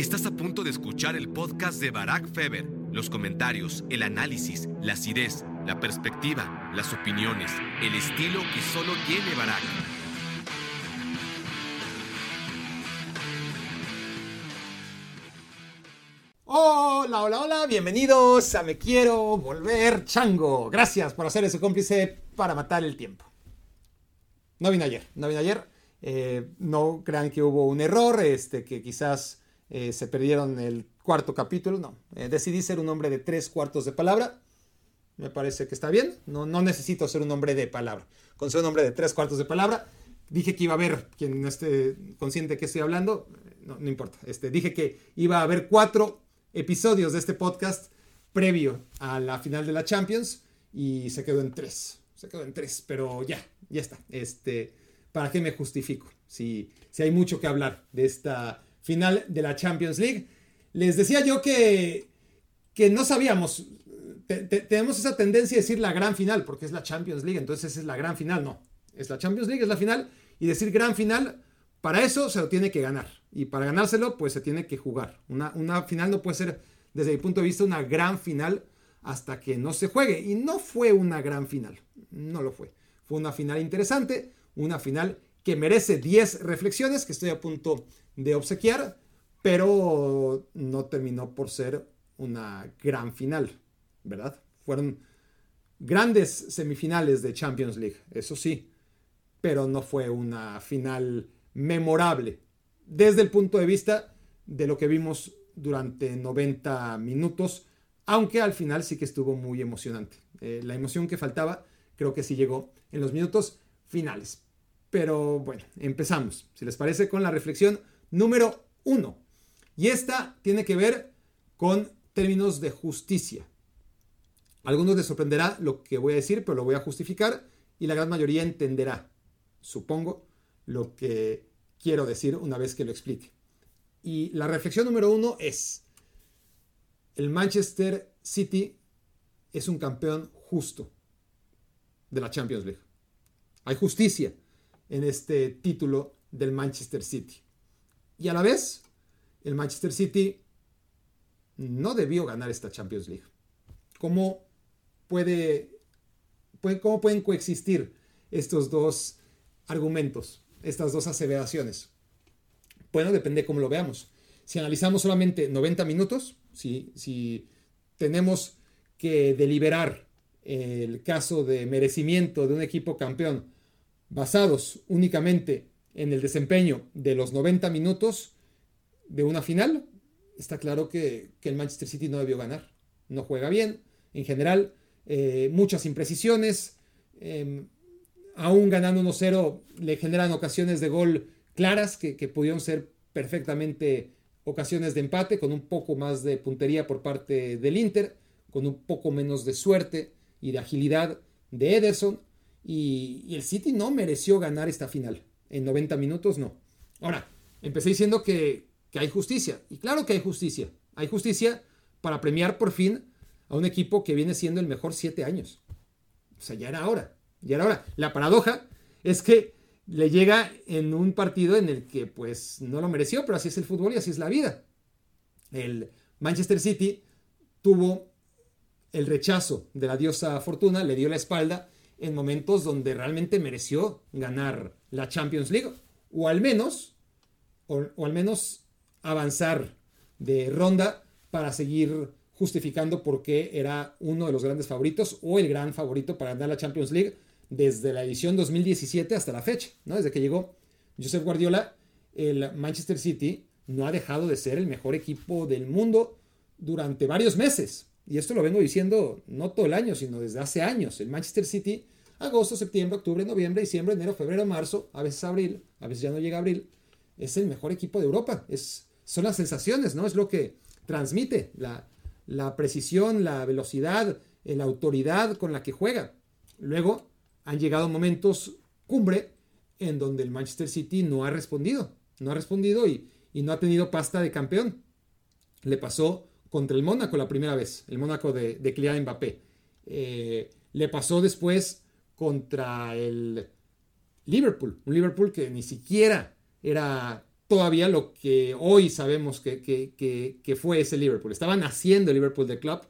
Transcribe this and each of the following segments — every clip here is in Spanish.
Estás a punto de escuchar el podcast de Barack Feber. Los comentarios, el análisis, la acidez, la perspectiva, las opiniones, el estilo que solo tiene Barack. Hola, hola, hola, bienvenidos a Me Quiero Volver Chango. Gracias por hacer ese cómplice para matar el tiempo. No vino ayer, no vino ayer. Eh, no crean que hubo un error, este, que quizás eh, se perdieron el cuarto capítulo. No, eh, decidí ser un hombre de tres cuartos de palabra. Me parece que está bien. No, no necesito ser un hombre de palabra. Con ser un hombre de tres cuartos de palabra, dije que iba a haber, quien no esté consciente de qué estoy hablando, no, no importa. Este, dije que iba a haber cuatro episodios de este podcast previo a la final de la Champions y se quedó en tres. Se quedó en tres, pero ya, ya está. Este, ¿Para qué me justifico? Si, si hay mucho que hablar de esta final de la Champions League. Les decía yo que, que no sabíamos. tenemos esa tendencia a decir la gran final, porque es la Champions League, entonces es la gran final. No, es la Champions League, es la final. Y decir gran final, para eso se lo tiene que ganar. Y para ganárselo, pues se tiene que jugar. Una, una final no puede ser, desde mi punto de vista, una gran final hasta que no se juegue. Y no fue una gran final. No lo fue. Fue una final interesante, una final que merece 10 reflexiones que estoy a punto de obsequiar, pero no terminó por ser una gran final, ¿verdad? Fueron grandes semifinales de Champions League, eso sí, pero no fue una final memorable desde el punto de vista de lo que vimos durante 90 minutos, aunque al final sí que estuvo muy emocionante. Eh, la emoción que faltaba creo que sí llegó en los minutos finales. Pero bueno, empezamos, si les parece, con la reflexión número uno. Y esta tiene que ver con términos de justicia. Algunos les sorprenderá lo que voy a decir, pero lo voy a justificar y la gran mayoría entenderá, supongo, lo que quiero decir una vez que lo explique. Y la reflexión número uno es, el Manchester City es un campeón justo de la Champions League. Hay justicia en este título del Manchester City. Y a la vez, el Manchester City no debió ganar esta Champions League. ¿Cómo, puede, cómo pueden coexistir estos dos argumentos, estas dos aseveraciones? Bueno, depende de cómo lo veamos. Si analizamos solamente 90 minutos, si, si tenemos que deliberar el caso de merecimiento de un equipo campeón basados únicamente en el desempeño de los 90 minutos de una final, está claro que, el Manchester City no debió ganar. No juega bien, en general, eh, muchas imprecisiones, em, aún ganando 1-0 le generan ocasiones de gol claras que, que pudieron ser perfectamente ocasiones de empate, con un poco más de puntería por parte del Inter, con un poco menos de suerte y de agilidad de Ederson. Y, el City no mereció ganar esta final. En 90 minutos no. Ahora, empecé diciendo que, hay justicia. Y claro que hay justicia. Hay justicia para premiar por fin a un equipo que viene siendo el mejor siete años. O sea, ya era hora. Ya era hora. La paradoja es que le llega en un partido en el que pues no lo mereció, pero así es el fútbol y así es la vida. El Manchester City tuvo el rechazo de la diosa Fortuna, le dio la espalda en momentos donde realmente mereció ganar la Champions League, o al menos, o, al menos avanzar de ronda para seguir justificando por qué era uno de los grandes favoritos o el gran favorito para ganar la Champions League desde la edición 2017 hasta la fecha, ¿no? Desde que llegó Josep Guardiola, el Manchester City no ha dejado de ser el mejor equipo del mundo durante varios meses y esto lo vengo diciendo no todo el año, sino desde hace años. El Manchester City, agosto, septiembre, octubre, noviembre, diciembre, enero, febrero, marzo, a veces abril, a veces ya no llega abril, es el mejor equipo de Europa. Es, son las sensaciones, ¿no? Es lo que transmite la, la precisión, la velocidad, la autoridad con la que juega. Luego han llegado momentos cumbre en donde el Manchester City no ha respondido, no ha respondido y, y no ha tenido pasta de campeón. Le pasó contra el Mónaco la primera vez, el Mónaco de, de Kylian Mbappé. Eh, le pasó después contra el Liverpool, un Liverpool que ni siquiera era todavía lo que hoy sabemos que, que, fue ese Liverpool. Estaba naciendo el Liverpool de club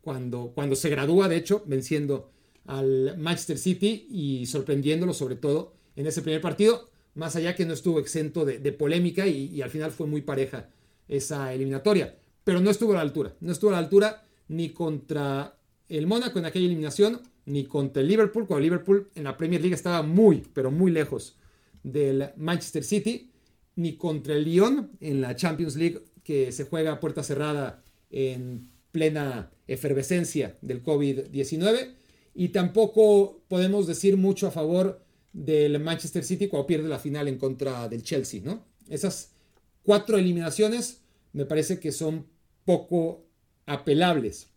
cuando, cuando se gradúa, de hecho, venciendo al Manchester City y sorprendiéndolo sobre todo en ese primer partido, más allá que no estuvo exento de, polémica y, al final fue muy pareja esa eliminatoria, pero no estuvo a la altura, no estuvo a la altura ni contra el Mónaco en aquella eliminación, ni contra el Liverpool, cuando Liverpool en la Premier League estaba muy, pero muy lejos del Manchester City, ni contra el Lyon en la Champions League que se juega a puerta cerrada en plena efervescencia del COVID-19, y tampoco podemos decir mucho a favor del Manchester City cuando pierde la final en contra del Chelsea, ¿no? Esas cuatro eliminaciones me parece que son poco apelables.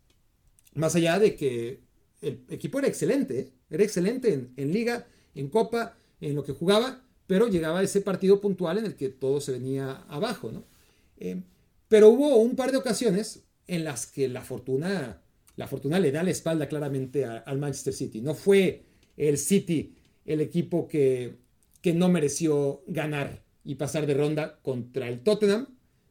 Más allá de que el equipo era excelente, era excelente en, liga, en copa, en lo que jugaba, pero llegaba ese partido puntual en el que todo se venía abajo, ¿no? Eh, pero hubo un par de ocasiones en las que la fortuna, la fortuna le da la espalda claramente al Manchester City. No fue el City el equipo que, que no mereció ganar y pasar de ronda contra el Tottenham,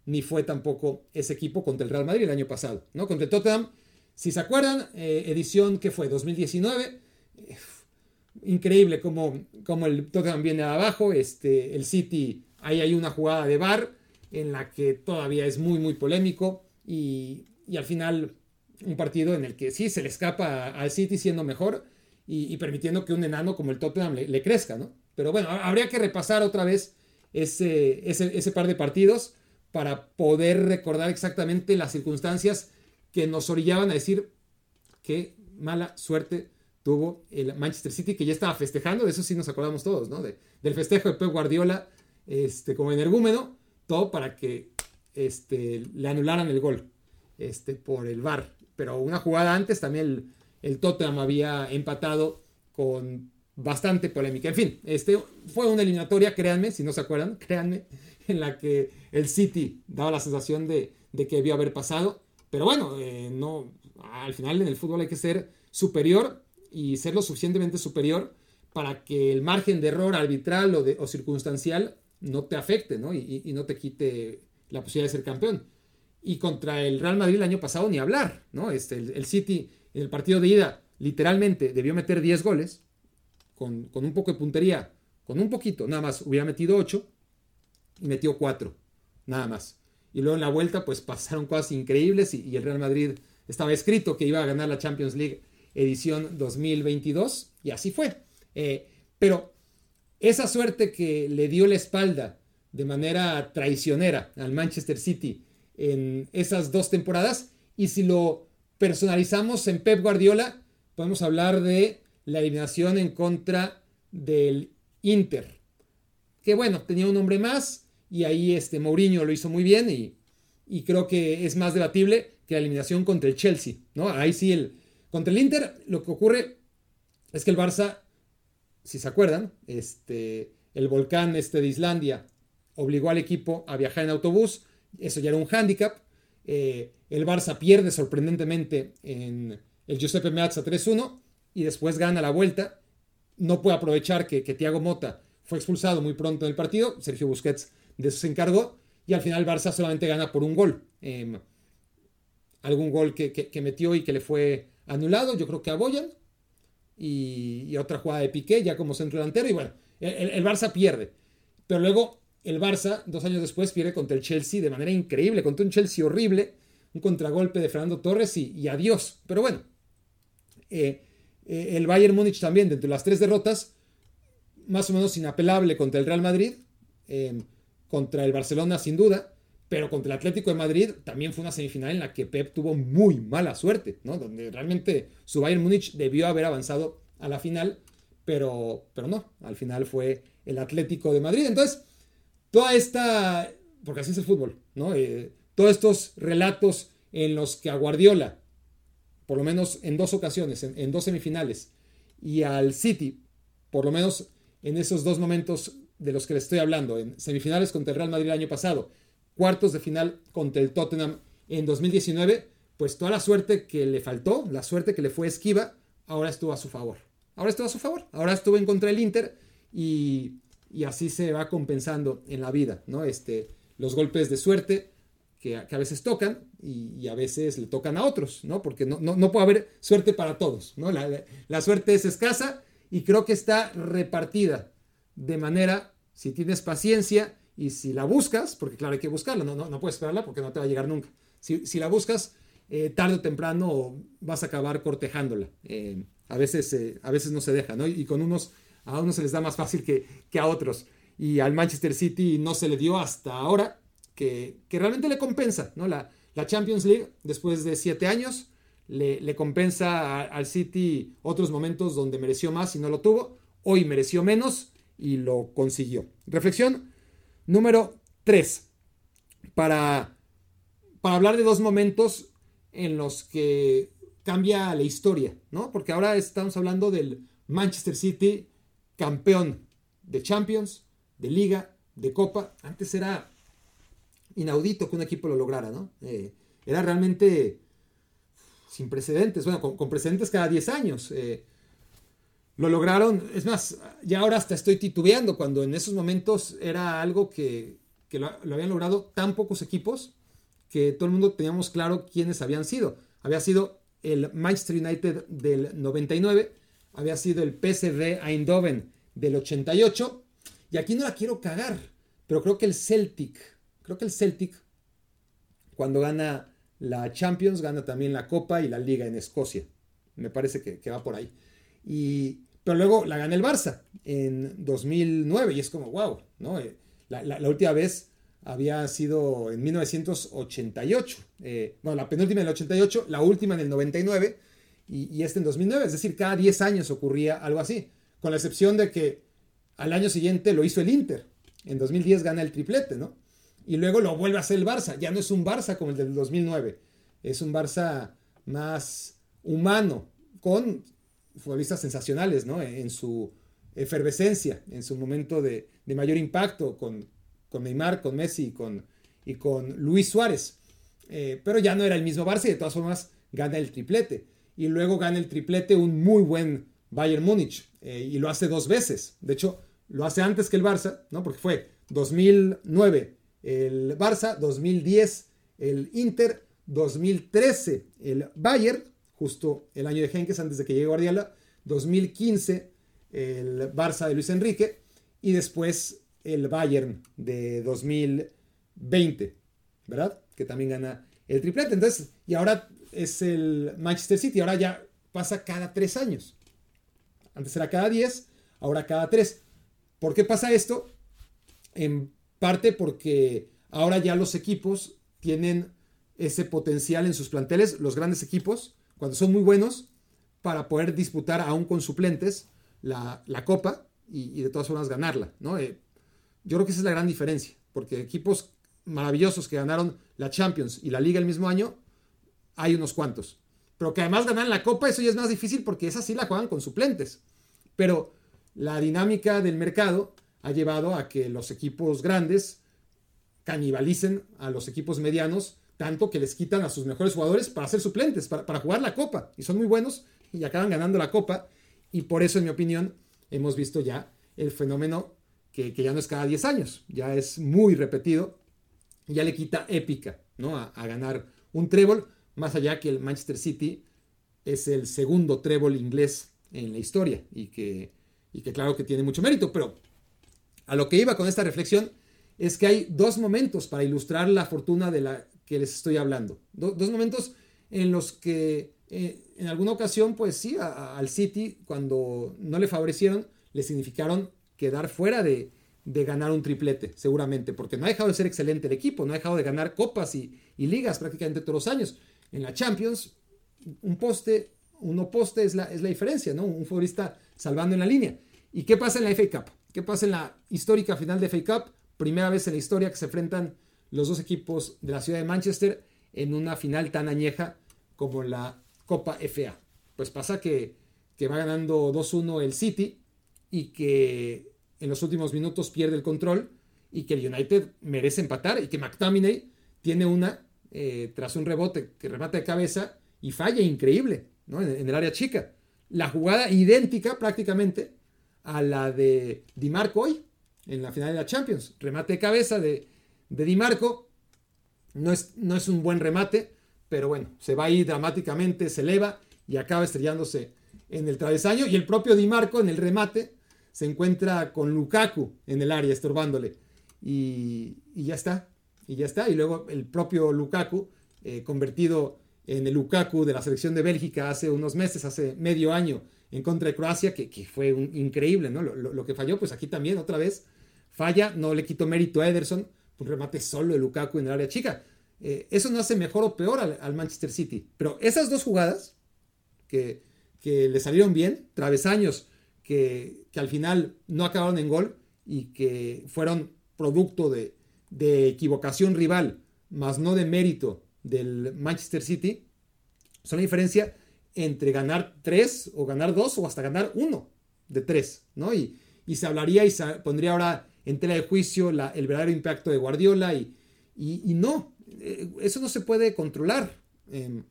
ni fue tampoco ese equipo contra el Real Madrid el año pasado, ¿no? Contra el Tottenham, si se acuerdan, eh, edición que fue 2019, increíble como, como el Tottenham viene abajo, este, el City, ahí hay una jugada de bar en la que todavía es muy, muy polémico y, al final un partido en el que sí se le escapa al City siendo mejor y, permitiendo que un enano como el Tottenham le, crezca, ¿no? Pero bueno, habría que repasar otra vez ese, ese par de partidos para poder recordar exactamente las circunstancias que nos orillaban a decir qué mala suerte tuvo el Manchester City, que ya estaba festejando, de eso sí nos acordamos todos, ¿no? del festejo de Pep Guardiola este, como energúmeno, todo para que este, le anularan el gol este, por el VAR. Pero una jugada antes también el, el Tottenham había empatado con bastante polémica. En fin, este fue una eliminatoria, créanme, si no se acuerdan, créanme, en la que el City daba la sensación de, que debió haber pasado. Pero bueno, eh, no, al final en el fútbol hay que ser superior y ser lo suficientemente superior para que el margen de error arbitral o, de, o circunstancial no te afecte ¿no? Y, no te quite la posibilidad de ser campeón. Y contra el Real Madrid el año pasado ni hablar, ¿no? Este, el, City en el partido de ida literalmente debió meter 10 goles con, con, un poco de puntería, con un poquito, nada más, hubiera metido 8 y metió 4, nada más. Y luego en la vuelta pues pasaron cosas increíbles y, el Real Madrid estaba escrito que iba a ganar la Champions League edición 2022 y así fue. Eh, pero esa suerte que le dio la espalda de manera traicionera al Manchester City en esas dos temporadas y si lo personalizamos en Pep Guardiola podemos hablar de la eliminación en contra del Inter que bueno, tenía un nombre más, y ahí este Mourinho lo hizo muy bien y, creo que es más debatible que la eliminación contra el Chelsea, ¿no? Ahí sí, el, contra el Inter lo que ocurre es que el Barça, si se acuerdan, este, el volcán este de Islandia obligó al equipo a viajar en autobús, eso ya era un hándicap, eh, el Barça pierde sorprendentemente en el Giuseppe Meazza 3-1 y después gana la vuelta, no puede aprovechar que, que Thiago Mota fue expulsado muy pronto en el partido, Sergio Busquets de eso se encargó y al final Barça solamente gana por un gol. Em, algún gol que, metió y que le fue anulado, yo creo que a Boyan y, otra jugada de Piqué ya como centro delantero y bueno, el, Barça pierde. Pero luego el Barça, dos años después, pierde contra el Chelsea de manera increíble, contra un Chelsea horrible, un contragolpe de Fernando Torres y, adiós. Pero bueno, eh, eh, el Bayern Múnich también, dentro de las tres derrotas, más o menos inapelable contra el Real Madrid. Em, contra el Barcelona sin duda, pero contra el Atlético de Madrid también fue una semifinal en la que Pep tuvo muy mala suerte, ¿no? Donde realmente su Bayern Múnich debió haber avanzado a la final, pero, pero no, al final fue el Atlético de Madrid. Entonces, toda esta, porque así es el fútbol, ¿no? Eh, todos estos relatos en los que a Guardiola, por lo menos en dos ocasiones, en, en dos semifinales, y al City, por lo menos en esos dos momentos de los que les estoy hablando, en semifinales contra el Real Madrid el año pasado, cuartos de final contra el Tottenham en 2019, pues toda la suerte que le faltó, la suerte que le fue esquiva, ahora estuvo a su favor. Ahora estuvo a su favor. Ahora estuvo en contra del Inter y, y así se va compensando en la vida, ¿no? Este, los golpes de suerte que, a veces tocan y, a veces le tocan a otros, ¿no? Porque no, no, puede haber suerte para todos, ¿no? La, suerte es escasa y creo que está repartida de manera, si tienes paciencia y si la buscas, porque claro, hay que buscarla, no, no, puedes esperarla porque no te va a llegar nunca. Si, la buscas, eh, tarde o temprano vas a acabar cortejándola. Eh, a, veces, eh, a veces no se deja, ¿no? Y con unos, a unos se les da más fácil que, que a otros. Y al Manchester City no se le dio hasta ahora que, realmente le compensa, ¿no? La, la, Champions League, después de siete años, le, compensa al City otros momentos donde mereció más y no lo tuvo. Hoy mereció menos y lo consiguió. Reflexión número tres. Para, para hablar de dos momentos en los que cambia la historia, ¿no? Porque ahora estamos hablando del Manchester City campeón de Champions, de Liga, de Copa. Antes era inaudito que un equipo lo lograra, ¿no? Eh, era realmente sin precedentes, bueno, con, precedentes cada 10 años. Eh, lo lograron, es más, ya ahora hasta estoy titubeando cuando en esos momentos era algo que, lo, habían logrado tan pocos equipos que todo el mundo teníamos claro quiénes habían sido. Había sido el Manchester United del 99, había sido el PSV Eindhoven del 88, y aquí no la quiero cagar, pero creo que el Celtic Creo que el Celtic, cuando gana la Champions, gana también la Copa y la Liga en Escocia. Me parece que, va por ahí. Y, pero luego la gana el Barça en 2009 y es como, wow, ¿no? Eh, la, última vez había sido en 1988. Eh, bueno, la penúltima en el 88, la última en el 99 y, y este en 2009. Es decir, cada 10 años ocurría algo así. Con la excepción de que al año siguiente lo hizo el Inter. En 2010 gana el triplete, ¿no? y luego lo vuelve a hacer el Barça. Ya no es un Barça como el del 2009, es un Barça más humano, con futbolistas sensacionales, ¿no? En su efervescencia, en su momento de, mayor impacto, con, con, Neymar, con Messi con, y con Luis Suárez. Eh, pero ya no era el mismo Barça y de todas formas gana el triplete. Y luego gana el triplete un muy buen Bayern Múnich eh, y lo hace dos veces. De hecho, lo hace antes que el Barça, ¿no? Porque fue 2009 el Barça, 2010 el Inter, 2013 el Bayern, justo el año de Henkes antes de que llegue Guardiola, 2015 el Barça de Luis Enrique y después el Bayern de 2020, ¿verdad? Que también gana el triplete. Entonces, y ahora es el Manchester City, ahora ya pasa cada tres años. Antes era cada diez, ahora cada tres. ¿Por qué pasa esto? En Parte porque ahora ya los equipos tienen ese potencial en sus planteles, los grandes equipos, cuando son muy buenos, para poder disputar aún con suplentes la, copa y, de todas formas ganarla. ¿no? Eh, yo creo que esa es la gran diferencia, porque equipos maravillosos que ganaron la Champions y la Liga el mismo año, hay unos cuantos. Pero que además ganan la copa, eso ya es más difícil porque esa sí la juegan con suplentes. Pero la dinámica del mercado ha llevado a que los equipos grandes canibalicen a los equipos medianos, tanto que les quitan a sus mejores jugadores para ser suplentes, para, jugar la copa. Y son muy buenos y acaban ganando la copa. Y por eso, en mi opinión, hemos visto ya el fenómeno que, ya no es cada 10 años, ya es muy repetido, ya le quita épica ¿no? a, ganar un trébol, más allá que el Manchester City es el segundo trébol inglés en la historia y que, y que claro que tiene mucho mérito, pero a lo que iba con esta reflexión es que hay dos momentos para ilustrar la fortuna de la que les estoy hablando. dos momentos en los que eh, en alguna ocasión, pues sí, al City, cuando no le favorecieron, le significaron quedar fuera de, ganar un triplete, seguramente, porque no ha dejado de ser excelente el equipo, no ha dejado de ganar copas y, ligas prácticamente todos los años. En la Champions, un poste, uno poste es la, es la diferencia, ¿no? Un futbolista salvando en la línea. ¿Y qué pasa en la FA Cup? ¿Qué pasa en la histórica final de FA Cup? Primera vez en la historia que se enfrentan los dos equipos de la ciudad de Manchester en una final tan añeja como la Copa FA. Pues pasa que, va ganando 2-1 el City y que en los últimos minutos pierde el control y que el United merece empatar y que McTominay tiene una eh, tras un rebote que remata de cabeza y falla increíble en, en, el área chica. La jugada idéntica prácticamente a la de Di Marco hoy, en la final de la Champions. Remate de cabeza de, de Di Marco. No es, no es un buen remate, pero bueno, se va ahí dramáticamente, se eleva y acaba estrellándose en el travesaño. Y el propio Di Marco en el remate se encuentra con Lukaku en el área, estorbándole. Y, ya está, y ya está. Y luego el propio Lukaku, eh, convertido en el Lukaku de la selección de Bélgica hace unos meses, hace medio año, en contra de Croacia, que, fue increíble, ¿no? Lo, que falló, pues aquí también, otra vez, falla, no le quito mérito a Ederson, un remate solo de Lukaku en el área chica. Eh, eso no hace mejor o peor al, Manchester City, pero esas dos jugadas que, que le salieron bien, travesaños que, que, al final no acabaron en gol y que fueron producto de, de equivocación rival, más no de mérito del Manchester City son la diferencia entre ganar tres o ganar dos o hasta ganar uno de tres, ¿no? Y, se hablaría y se pondría ahora en tela de juicio el verdadero impacto de Guardiola y, y, no, eh, eso no se puede controlar. Em,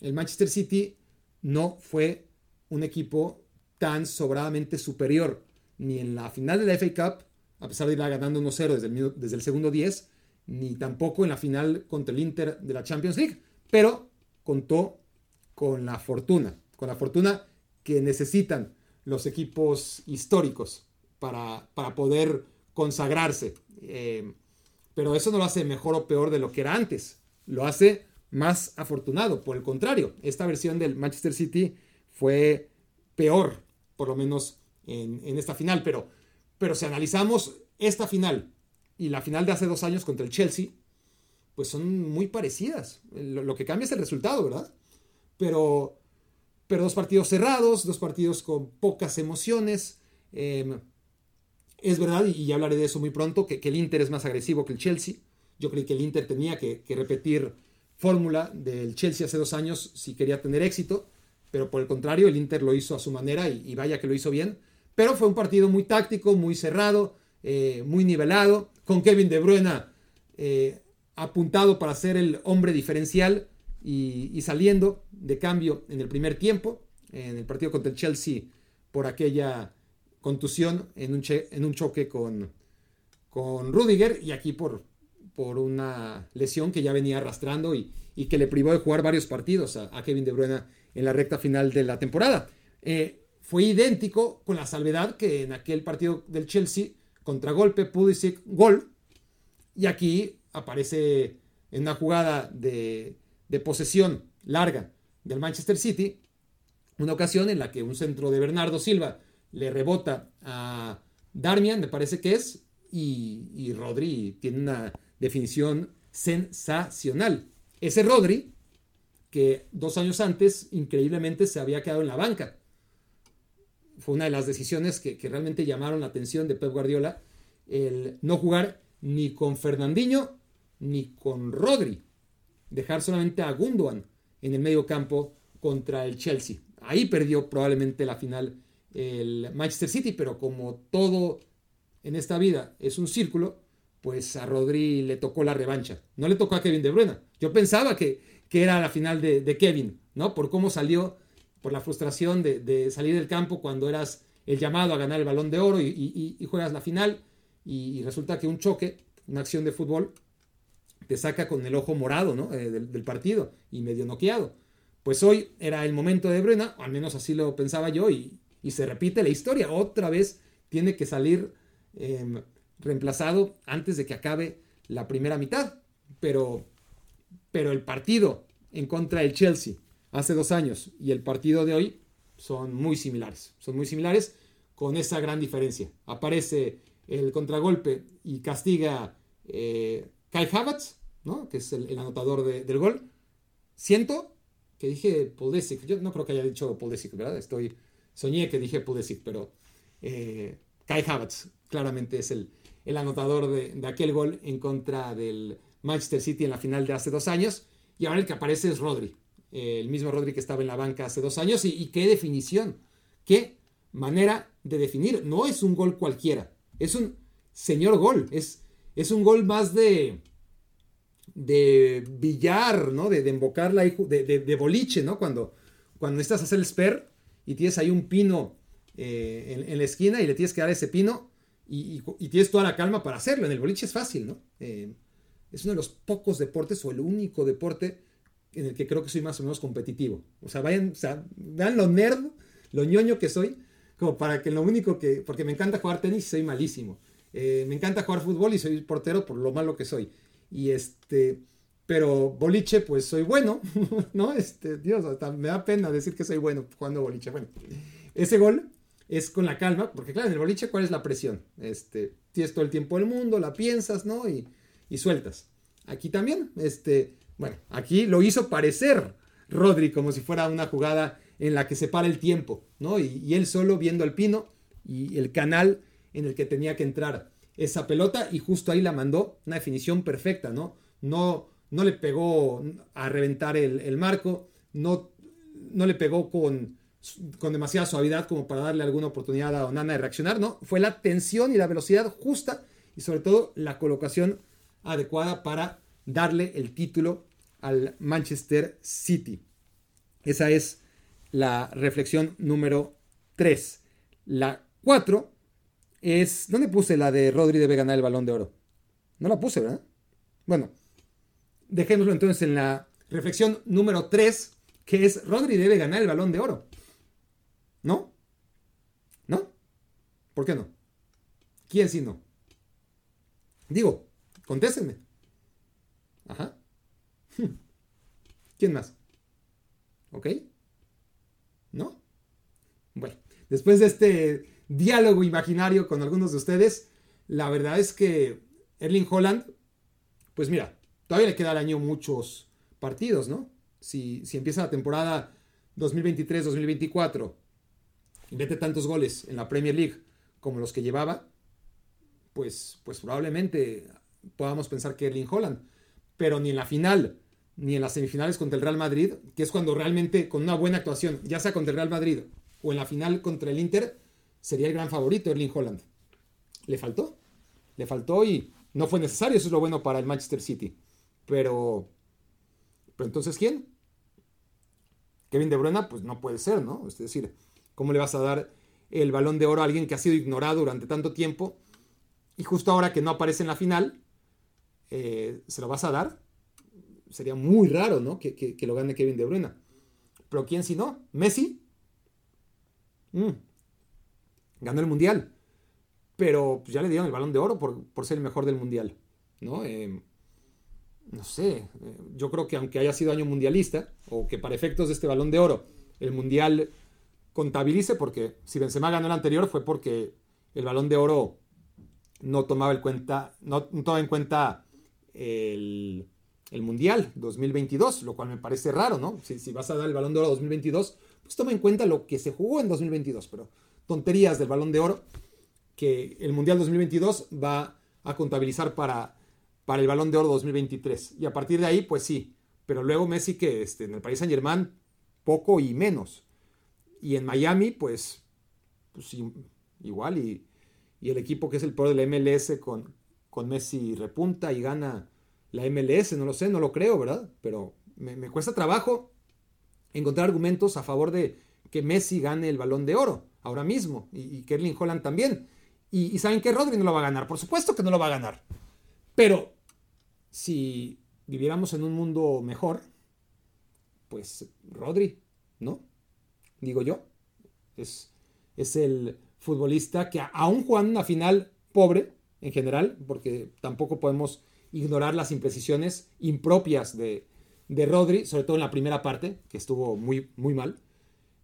el Manchester City no fue un equipo tan sobradamente superior ni en la final de la FA Cup, a pesar de ir ganando 1-0 desde el, desde el segundo 10, ni tampoco en la final contra el Inter de la Champions League, pero contó con la fortuna, con la fortuna que necesitan los equipos históricos para, para poder consagrarse. Eh, pero eso no lo hace mejor o peor de lo que era antes, lo hace más afortunado. Por el contrario, esta versión del Manchester City fue peor, por lo menos en, esta final, pero, pero si analizamos esta final y la final de hace dos años contra el Chelsea, pues son muy parecidas. Lo, que cambia es el resultado, ¿verdad? Pero, pero dos partidos cerrados, dos partidos con pocas emociones. Em, es verdad, y ya hablaré de eso muy pronto, que, el Inter es más agresivo que el Chelsea. Yo creí que el Inter tenía que, repetir fórmula del Chelsea hace dos años si quería tener éxito, pero por el contrario, el Inter lo hizo a su manera y vaya que lo hizo bien. Pero fue un partido muy táctico, muy cerrado, eh, muy nivelado, con Kevin De Bruyne eh, apuntado para ser el hombre diferencial y, saliendo de cambio en el primer tiempo, en el partido contra el Chelsea por aquella contusión en un, en un choque con, con Rudiger y aquí por, por una lesión que ya venía arrastrando y, que le privó de jugar varios partidos a, Kevin De Bruyne en la recta final de la temporada. Eh, fue idéntico con la salvedad que en aquel partido del Chelsea contragolpe, Pulisic, gol. Y aquí aparece en una jugada de, posesión larga del Manchester City, una ocasión en la que un centro de Bernardo Silva le rebota a Darmian, me parece que es, y, y Rodri tiene una definición sensacional. Ese Rodri, que dos años antes increíblemente se había quedado en la banca fue una de las decisiones que, realmente llamaron la atención de Pep Guardiola, el no jugar ni con Fernandinho ni con Rodri, dejar solamente a Gundogan en el medio campo contra el Chelsea. Ahí perdió probablemente la final el Manchester City, pero como todo en esta vida es un círculo, pues a Rodri le tocó la revancha. No le tocó a Kevin De Bruyne. Yo pensaba que, que era la final de, de Kevin, ¿no? Por cómo salió por la frustración de, salir del campo cuando eras el llamado a ganar el balón de oro y, juegas la final y, resulta que un choque, una acción de fútbol, te saca con el ojo morado ¿no? Eh, del, partido y medio noqueado. Pues hoy era el momento de Bruna, al menos así lo pensaba yo, y, se repite la historia. Otra vez tiene que salir em, reemplazado antes de que acabe la primera mitad. Pero, pero el partido en contra del Chelsea hace dos años y el partido de hoy son muy similares. Son muy similares con esa gran diferencia. Aparece el contragolpe y castiga eh, Kai Havertz, ¿no? que es el, anotador del gol. Siento que dije Pulisic. Yo no creo que haya dicho Pulisic, ¿verdad? Estoy, soñé que dije Pulisic, pero eh, Kai Havertz claramente es el, el anotador de, de, aquel gol en contra del Manchester City en la final de hace dos años. Y ahora el que aparece es Rodri el mismo Rodri que estaba en la banca hace dos años, y, qué definición, qué manera de definir. No es un gol cualquiera, es un señor gol, es, es un gol más de, de billar, ¿no? De, de embocar la, de, de, boliche, ¿no? Cuando, cuando necesitas hacer el spare y tienes ahí un pino eh, en, la esquina y le tienes que dar ese pino y, tienes toda la calma para hacerlo. En el boliche es fácil, ¿no? Eh, es uno de los pocos deportes o el único deporte en el que creo que soy más o menos competitivo. O sea, vayan, vean lo nerd, lo ñoño que soy, como para que lo único que, porque me encanta jugar tenis y soy malísimo. Eh, me encanta jugar fútbol y soy portero por lo malo que soy. Y este, pero boliche, pues soy bueno, ¿no? Este, Dios, hasta me da pena decir que soy bueno jugando boliche. Bueno, ese gol es con la calma, porque claro, en el boliche, ¿cuál es la presión? Este, tienes todo el tiempo del mundo, la piensas, ¿no? Y, y sueltas. Aquí también, este, bueno, aquí lo hizo parecer Rodri como si fuera una jugada en la que se para el tiempo, ¿no? Y, y él solo viendo al pino y el canal en el que tenía que entrar esa pelota y justo ahí la mandó, una definición perfecta, ¿no? No, no le pegó a reventar el, marco, no, no le pegó con, con demasiada suavidad como para darle alguna oportunidad a Onana de reaccionar, ¿no? Fue la tensión y la velocidad justa y sobre todo la colocación adecuada para darle el título al Manchester City. Esa es la reflexión número 3. La 4 es... ¿Dónde puse la de Rodri debe ganar el balón de oro? No la puse, ¿verdad? Bueno, dejémoslo entonces en la reflexión número 3, que es Rodri debe ganar el balón de oro. ¿No? ¿No? ¿Por qué no? ¿Quién si no? Digo, contéstenme. Ajá. ¿Quién más? ¿Ok? ¿No? Bueno, después de este diálogo imaginario con algunos de ustedes, la verdad es que Erling Holland, pues mira, todavía le queda al año muchos partidos, ¿no? Si, si empieza la temporada 2023-2024 y mete tantos goles en la Premier League como los que llevaba, pues, pues probablemente podamos pensar que Erling Holland, pero ni en la final, ni en las semifinales contra el Real Madrid, que es cuando realmente con una buena actuación, ya sea contra el Real Madrid o en la final contra el Inter, sería el gran favorito Erling Holland. Le faltó, le faltó y no fue necesario, eso es lo bueno para el Manchester City. Pero, pero entonces, ¿quién? Kevin De Bruyne, pues no puede ser, ¿no? Es decir, ¿cómo le vas a dar el balón de oro a alguien que ha sido ignorado durante tanto tiempo y justo ahora que no aparece en la final, eh, se lo vas a dar? Sería muy raro, ¿no? Que, lo gane Kevin De Bruyne. Pero ¿quién si no? ¿Messi? Mm. Ganó el Mundial. Pero pues, ya le dieron el balón de oro por, ser el mejor del Mundial, ¿no? Eh, no sé, eh, yo creo que aunque haya sido año mundialista, o que para efectos de este balón de oro el mundial contabilice, porque si Benzema ganó el anterior fue porque el balón de oro no tomaba, en cuenta, no, tomaba en cuenta el, mundial 2022, lo cual me parece raro, ¿no? Si, si, vas a dar el balón de oro 2022, pues toma en cuenta lo que se jugó en 2022, pero tonterías del balón de oro que el mundial 2022 va a contabilizar para para el Balón de Oro 2023. Y a partir de ahí, pues sí. Pero luego Messi que este, en el Paris Saint Germain, poco y menos. Y en Miami, pues, pues igual. Y, el equipo que es el peor de la MLS con, con Messi repunta y gana la MLS. No lo sé, no lo creo, ¿verdad? Pero me, cuesta trabajo encontrar argumentos a favor de que Messi gane el balón de oro ahora mismo. Y, y Kerlin Holland también. Y, y saben que Rodri no lo va a ganar. Por supuesto que no lo va a ganar. Pero si viviéramos en un mundo mejor, pues Rodri, ¿no? Digo yo. Es, es el futbolista que aún jugando una final pobre en general, porque tampoco podemos ignorar las imprecisiones impropias de, de Rodri, sobre todo en la primera parte, que estuvo muy, muy mal.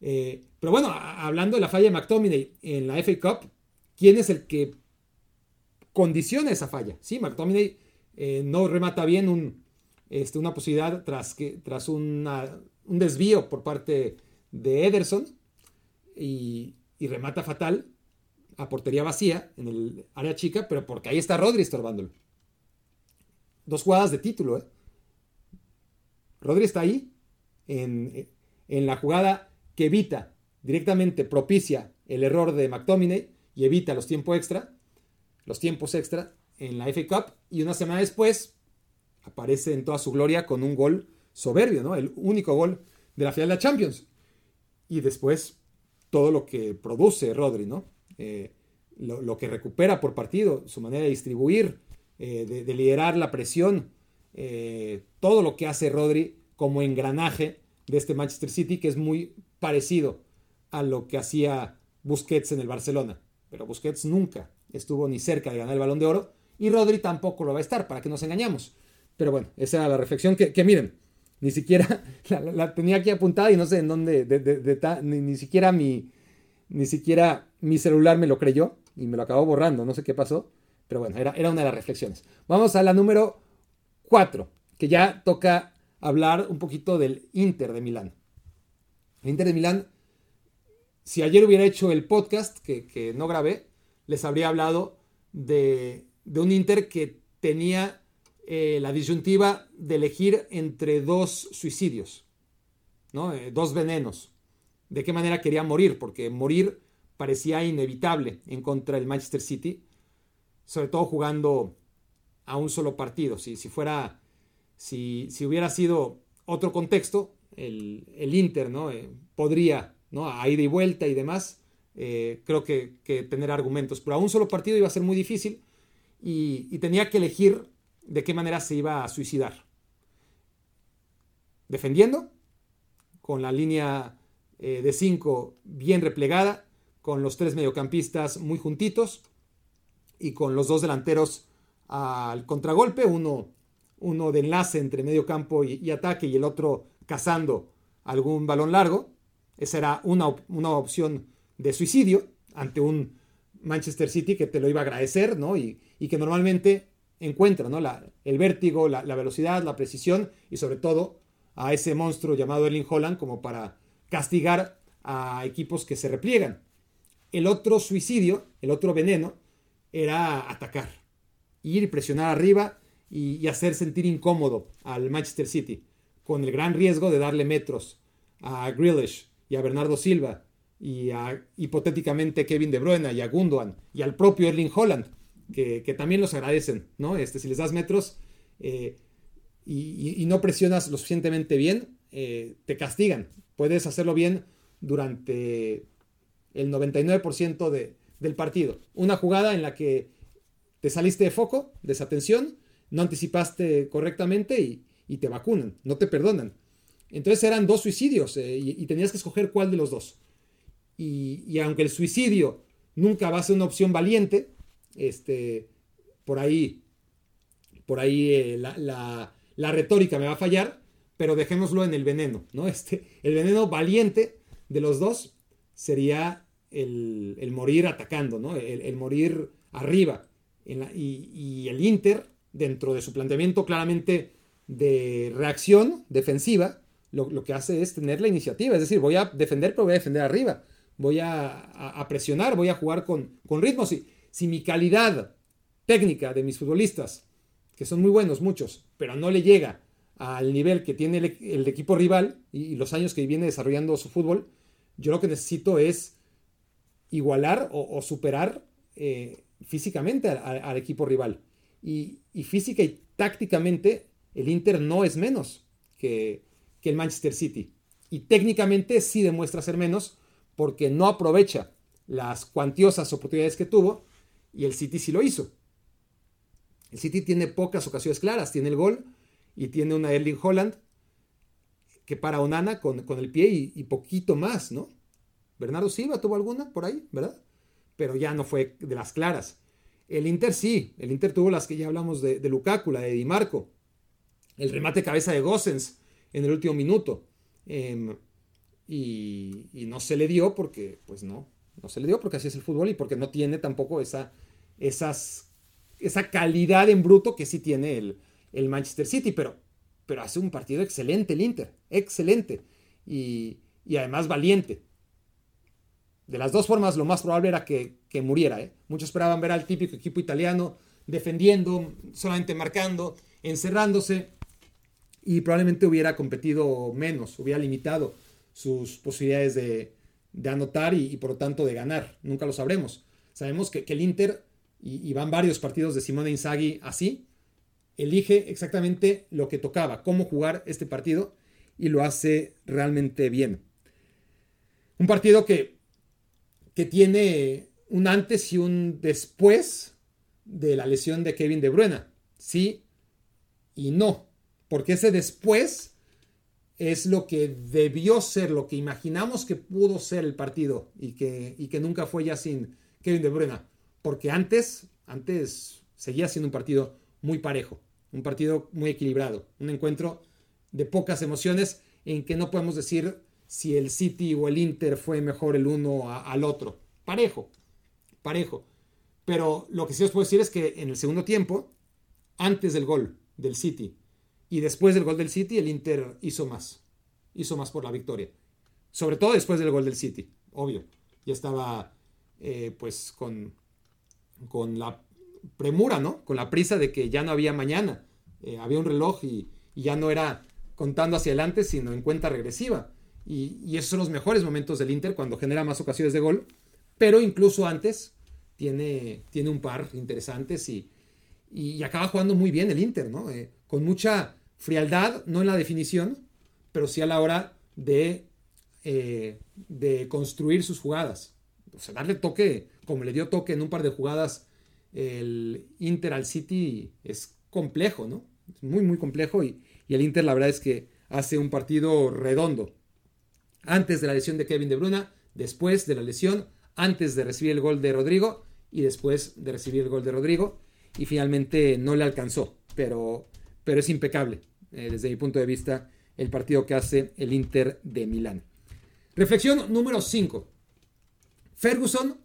Eh, pero bueno, hablando de la falla de McTominay en la FA Cup, ¿quién es el que condiciona esa falla? Sí, McTominay eh, no remata bien un, este, una posibilidad tras, que, tras un desvío por parte de Ederson y, remata fatal a portería vacía en el área chica, pero porque ahí está Rodri estorbándolo. Dos jugadas de título, ¿eh? Rodri está ahí en, en la jugada que evita directamente, propicia el error de McTominay y evita los tiempos extra, los tiempos extra en la FA Cup y una semana después aparece en toda su gloria con un gol soberbio, ¿no? El único gol de la final de la Champions. Y después todo lo que produce Rodri, ¿no? Eh, lo, que recupera por partido, su manera de distribuir, eh, de, liderar la presión, eh, todo lo que hace Rodri como engranaje de este Manchester City, que es muy parecido a lo que hacía Busquets en el Barcelona. Pero Busquets nunca estuvo ni cerca de ganar el balón de oro y Rodri tampoco lo va a estar, para que nos engañamos. Pero bueno, esa era la reflexión que, miren, ni siquiera la, tenía aquí apuntada y no sé en dónde, ni, siquiera mi, ni siquiera mi celular me lo creyó y me lo acabó borrando, no sé qué pasó, pero bueno, era, era una de las reflexiones. Vamos a la número 4, que ya toca hablar un poquito del Inter de Milán. El Inter de Milán, si ayer hubiera hecho el podcast que, no grabé, les habría hablado de, un Inter que tenía eh, la disyuntiva de elegir entre dos suicidios, ¿no? Eh, dos venenos. De qué manera quería morir, porque morir parecía inevitable en contra del Manchester City, sobre todo jugando a un solo partido. Si, si fuera, si, si, hubiera sido otro contexto, el, Inter ¿no? Eh, podría, ¿no? a ida y vuelta y demás, creo que, tener argumentos. Pero a un solo partido iba a ser muy difícil y, tenía que elegir de qué manera se iba a suicidar. Defendiendo, con la línea eh, de 5 bien replegada, con los tres mediocampistas muy juntitos y con los dos delanteros al contragolpe, uno, uno de enlace entre medio campo y, ataque y el otro cazando algún balón largo. Esa era una, una, opción de suicidio ante un Manchester City que te lo iba a agradecer, ¿no? Y, que normalmente encuentra, ¿no? El vértigo, la, velocidad, la precisión y sobre todo a ese monstruo llamado Erling Holland como para castigar a equipos que se repliegan. El otro suicidio, el otro veneno, era atacar, ir y presionar arriba y, hacer sentir incómodo al Manchester City, con el gran riesgo de darle metros a Grealish y a Bernardo Silva y a hipotéticamente Kevin De Bruyne y a Gundogan y al propio Erling Holland, que, también los agradecen, ¿no? Este, si les das metros eh, y, no presionas lo suficientemente bien, eh, te castigan. Puedes hacerlo bien durante el 99% de, del partido. Una jugada en la que te saliste de foco, desatención, no anticipaste correctamente y, te vacunan, no te perdonan. Entonces eran dos suicidios eh, y, tenías que escoger cuál de los dos. Y, aunque el suicidio nunca va a ser una opción valiente, este, por ahí, por ahí eh, la, la, retórica me va a fallar, pero dejémoslo en el veneno, ¿no? Este, el veneno valiente de los dos sería el, morir atacando, ¿no? el, morir arriba. y, el Inter, dentro de su planteamiento claramente de reacción defensiva, lo, que hace es tener la iniciativa. Es decir, voy a defender, pero voy a defender arriba. Voy a, presionar, voy a jugar con, con ritmo. Si, si mi calidad técnica de mis futbolistas, que son muy buenos muchos, pero no le llega al nivel que tiene el, equipo rival y, los años que viene desarrollando su fútbol, yo lo que necesito es igualar o, superar eh, físicamente al, equipo rival. Y, física y tácticamente el Inter no es menos que, el Manchester City. Y técnicamente sí demuestra ser menos porque no aprovecha las cuantiosas oportunidades que tuvo y el City sí lo hizo. El City tiene pocas ocasiones claras, tiene el gol y tiene una Erling Holland que para Onana con, con el pie y, poquito más, ¿no? Bernardo Silva tuvo alguna por ahí, ¿verdad? Pero ya no fue de las claras. El Inter sí, el Inter tuvo las que ya hablamos de, de Lukaku, de Di Marco. El remate cabeza de Gossens en el último minuto. Em, y, no se le dio porque, pues no, no se le dio porque así es el fútbol y porque no tiene tampoco esa, esas, esa calidad en bruto que sí tiene el, el Manchester City. Pero, pero hace un partido excelente el Inter, excelente. Y, y además valiente de las dos formas, lo más probable era que, muriera. ¿eh? Muchos esperaban ver al típico equipo italiano defendiendo, solamente marcando, encerrándose, y probablemente hubiera competido menos, hubiera limitado sus posibilidades de, anotar y, por lo tanto de ganar. Nunca lo sabremos. Sabemos que, el Inter, y, van varios partidos de Simone Inzaghi así, elige exactamente lo que tocaba, cómo jugar este partido, y lo hace realmente bien. Un partido que que tiene un antes y un después de la lesión de Kevin De Bruyne. Sí y no, porque ese después es lo que debió ser, lo que imaginamos que pudo ser el partido y que, y que nunca fue ya sin Kevin De Bruyne, porque antes, antes seguía siendo un partido muy parejo, un partido muy equilibrado, un encuentro de pocas emociones en que no podemos decir si el City o el Inter fue mejor el uno al otro. Parejo, parejo. Pero lo que sí os puedo decir es que en el segundo tiempo, antes del gol del City y después del gol del City, el Inter hizo más. Hizo más por la victoria. Sobre todo después del gol del City, obvio. Ya estaba eh, pues con, con la premura, ¿no? Con la prisa de que ya no había mañana. Eh, había un reloj y, ya no era contando hacia adelante, sino en cuenta regresiva. Y, esos son los mejores momentos del Inter cuando genera más ocasiones de gol. Pero incluso antes tiene, tiene un par interesantes y, y, acaba jugando muy bien el Inter, ¿no? Eh, con mucha frialdad, no en la definición, pero sí a la hora de, eh, de construir sus jugadas. O sea, darle toque, como le dio toque en un par de jugadas el Inter al City, es complejo, ¿no? Es muy, muy complejo y, y el Inter la verdad es que hace un partido redondo. Antes de la lesión de Kevin De Bruyne, después de la lesión, antes de recibir el gol de Rodrigo y después de recibir el gol de Rodrigo y finalmente no le alcanzó, pero, pero es impecable eh, desde mi punto de vista el partido que hace el Inter de Milán. Reflexión número 5. Ferguson,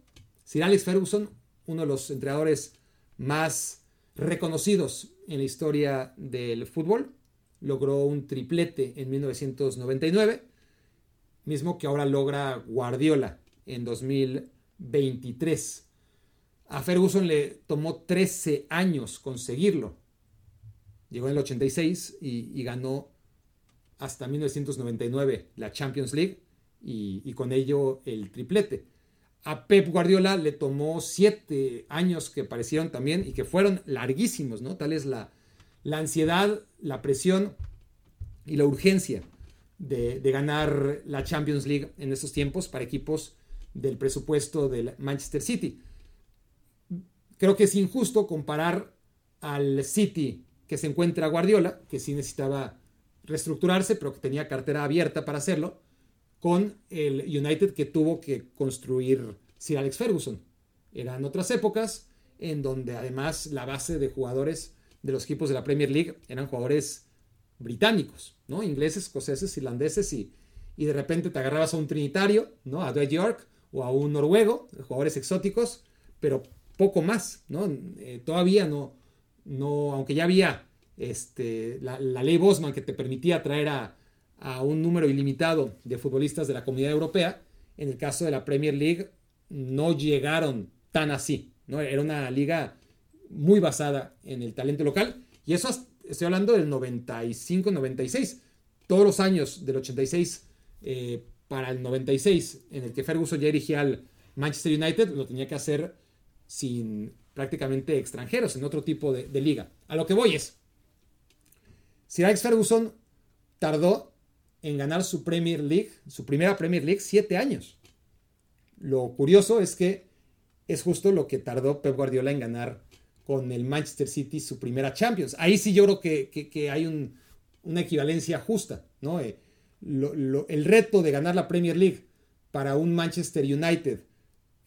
Sir Alex Ferguson, uno de los entrenadores más reconocidos en la historia del fútbol, logró un triplete en 1999, mismo que ahora logra Guardiola en 2023. A Ferguson le tomó 13 años conseguirlo. Llegó en el 86 y, ganó hasta 1999 la Champions League y, con ello el triplete. A Pep Guardiola le tomó 7 años que parecieron también y que fueron larguísimos, ¿no? Tal es la, ansiedad, la presión y la urgencia de, de, ganar la Champions League en estos tiempos para equipos del presupuesto del Manchester City. Creo que es injusto comparar al City que se encuentra Guardiola, que sí necesitaba reestructurarse, pero que tenía cartera abierta para hacerlo, con el United que tuvo que construir Sir Alex Ferguson. Eran otras épocas en donde además la base de jugadores de los equipos de la Premier League eran jugadores británicos, ¿no? Ingleses, escoceses, irlandeses y, y de repente te agarrabas a un trinitario, ¿no? A Dwight York o a un noruego, jugadores exóticos, pero poco más, ¿no? Eh, todavía no, no, aunque ya había este, la, ley Bosman que te permitía traer a, a, un número ilimitado de futbolistas de la comunidad europea, en el caso de la Premier League no llegaron tan así, ¿no? Era una liga muy basada en el talento local y eso estoy hablando del 95-96, todos los años del 86 eh, para el 96 en el que Ferguson ya dirigía al Manchester United, lo tenía que hacer sin prácticamente extranjeros, en otro tipo de, liga. A lo que voy es, Sir Alex Ferguson tardó en ganar su Premier League, su primera Premier League, siete años. Lo curioso es que es justo lo que tardó Pep Guardiola en ganar con el Manchester City su primera Champions. Ahí sí yo creo que, hay una equivalencia justa, ¿no? Eh, el reto de ganar la Premier League para un Manchester United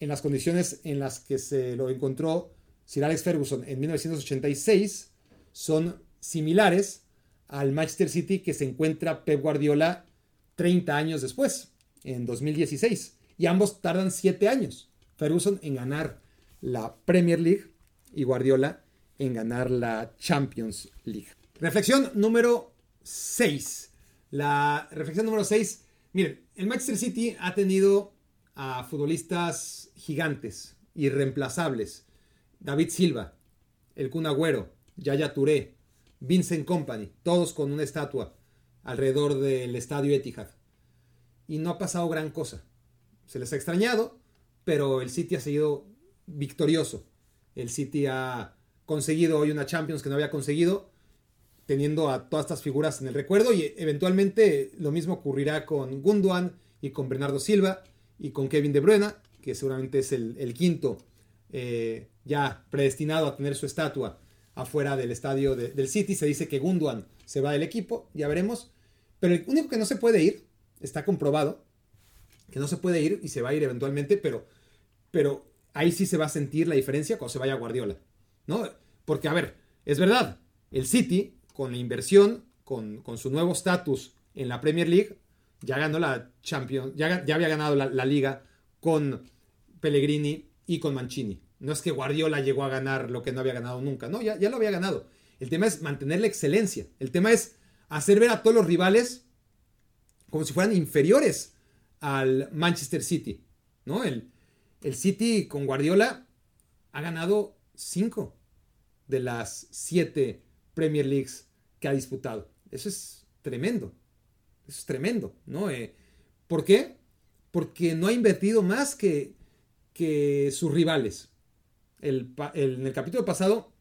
en las condiciones en las que se lo encontró Sir Alex Ferguson en 1986 son similares al Manchester City que se encuentra Pep Guardiola 30 años después, en 2016. Y ambos tardan 7 años. Ferguson en ganar la Premier League y Guardiola en ganar la Champions League. Reflexión número 6. La reflexión número 6. Miren, el Manchester City ha tenido a futbolistas gigantes, irreemplazables. David Silva, el Kun Agüero, Yaya Touré, Vincent Company, todos con una estatua alrededor del estadio Etihad. Y no ha pasado gran cosa. Se les ha extrañado, pero el City ha seguido victorioso. El City ha conseguido hoy una Champions que no había conseguido, teniendo a todas estas figuras en el recuerdo y eventualmente lo mismo ocurrirá con Gundogan y con Bernardo Silva y con Kevin De Bruyne que seguramente es el, quinto eh, ya predestinado a tener su estatua afuera del estadio del City. Se dice que Gunduan se va del equipo, ya veremos. Pero el único que no se puede ir, está comprobado, que no se puede ir y se va a ir eventualmente, pero, pero ahí sí se va a sentir la diferencia cuando se vaya Guardiola. ¿no? Porque, a ver, es verdad, el City, con la inversión, con, su nuevo estatus en la Premier League, ya ganó la Champions, ya, ya había ganado la, liga con Pellegrini y con Mancini. No es que Guardiola llegó a ganar lo que no había ganado nunca, no, ya, ya lo había ganado. El tema es mantener la excelencia. El tema es hacer ver a todos los rivales como si fueran inferiores al Manchester City. ¿no? El, el City con Guardiola ha ganado cinco de las siete Premier Leagues que ha disputado. Eso es tremendo. Eso es tremendo, ¿no? Eh, ¿Por qué? Porque no ha invertido más que, que sus rivales. En el capítulo pasado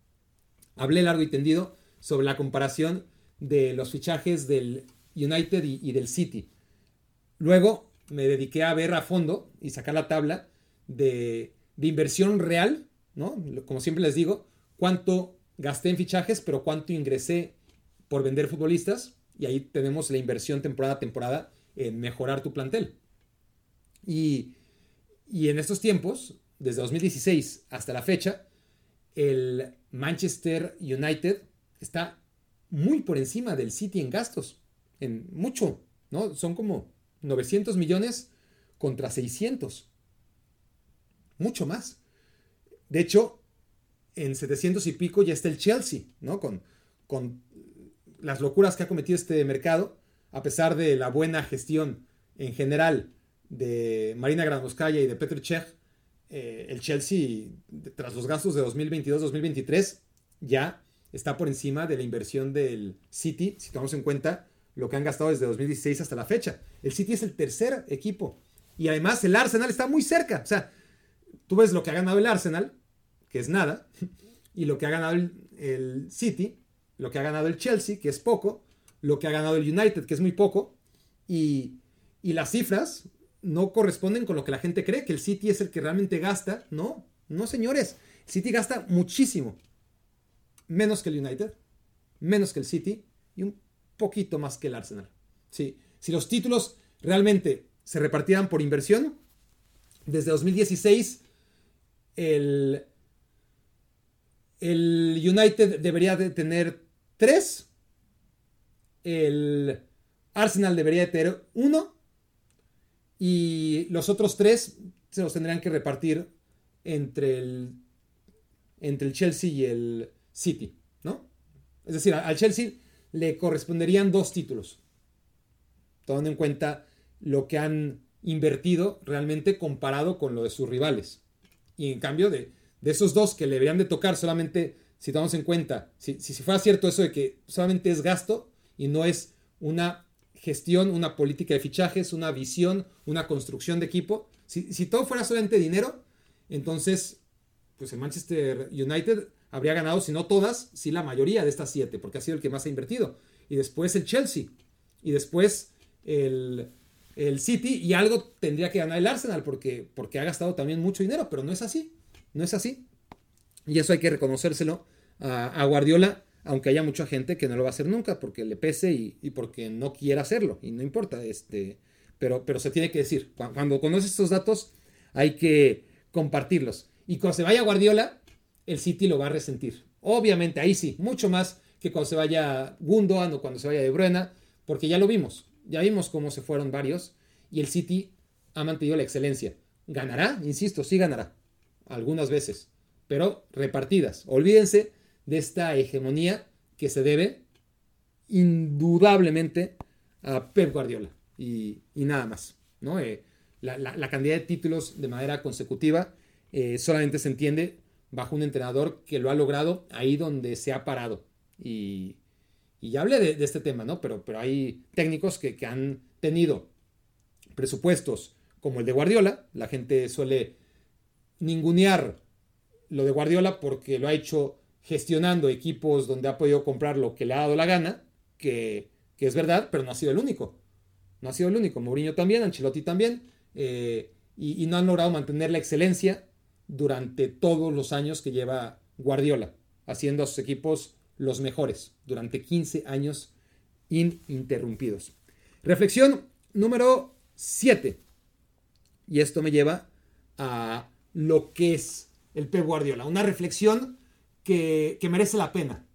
hablé largo y tendido sobre la comparación de los fichajes del United y, del City. Luego me dediqué a ver a fondo y sacar la tabla de, inversión real, ¿no? Como siempre les digo, cuánto gasté en fichajes, pero cuánto ingresé por vender futbolistas. Y ahí tenemos la inversión temporada a temporada en mejorar tu plantel. Y, en estos tiempos, desde 2016 hasta la fecha, el Manchester United está muy por encima del City en gastos. En mucho, ¿no? Son como 900 millones contra 600. Mucho más. De hecho, en 700 y pico ya está el Chelsea, ¿no? Con, con las locuras que ha cometido este mercado, a pesar de la buena gestión en general de Marina Granovskaya y de Petr Cech, eh, el Chelsea, tras los gastos de 2022-2023, ya está por encima de la inversión del City, si tomamos en cuenta lo que han gastado desde 2016 hasta la fecha. El City es el tercer equipo. Y además el Arsenal está muy cerca. O sea, tú ves lo que ha ganado el Arsenal que es nada, y lo que ha ganado el, City, lo que ha ganado el Chelsea, que es poco, lo que ha ganado el United, que es muy poco, y, las cifras no corresponden con lo que la gente cree, que el City es el que realmente gasta. No, no señores, el City gasta muchísimo, menos que el United, menos que el City y un poquito más que el Arsenal. Sí, si los títulos realmente se repartieran por inversión, desde 2016 el, el United debería de tener 3. El Arsenal debería de tener 1. Y los otros 3 se los tendrían que repartir entre el, entre el Chelsea y el City. ¿no? Es decir, al Chelsea le corresponderían dos títulos. Tomando en cuenta lo que han invertido realmente comparado con lo de sus rivales. Y en cambio de, de esos dos que le deberían de tocar solamente, si tomamos en cuenta, si, si, fuera cierto eso de que solamente es gasto y no es una gestión, una política de fichajes, una visión, una construcción de equipo, si, todo fuera solamente dinero, entonces, pues el Manchester United habría ganado, si no todas, si la mayoría de estas siete, porque ha sido el que más ha invertido. Y después el Chelsea. Y después el, el City. Y algo tendría que ganar el Arsenal, porque, porque ha gastado también mucho dinero, pero no es así. No es así. Y eso hay que reconocérselo a, Guardiola, aunque haya mucha gente que no lo va a hacer nunca porque le pese y, porque no quiera hacerlo. Y no importa, este, pero, pero se tiene que decir. Cuando, conoces estos datos, hay que compartirlos. Y cuando se vaya Guardiola, el City lo va a resentir. Obviamente, ahí sí, mucho más que cuando se vaya Gundogan o cuando se vaya De Bruyne, porque ya lo vimos. Ya vimos cómo se fueron varios y el City ha mantenido la excelencia. ¿Ganará? Insisto, sí ganará algunas veces, pero repartidas. Olvídense de esta hegemonía que se debe indudablemente a Pep Guardiola y, nada más. ¿no? Eh, la, cantidad de títulos de manera consecutiva eh, solamente se entiende bajo un entrenador que lo ha logrado ahí donde se ha parado. Y, ya hablé de, este tema, ¿no? Pero, pero hay técnicos que, que han tenido presupuestos como el de Guardiola. La gente suele ningunear lo de Guardiola porque lo ha hecho gestionando equipos donde ha podido comprar lo que le ha dado la gana, que, es verdad, pero no ha sido el único. No ha sido el único. Mourinho también, Ancelotti también. Eh, y, no han logrado mantener la excelencia durante todos los años que lleva Guardiola, haciendo a sus equipos los mejores durante 15 años ininterrumpidos. Reflexión número 7. Y esto me lleva a lo que es el Pep Guardiola. Una reflexión que, merece la pena,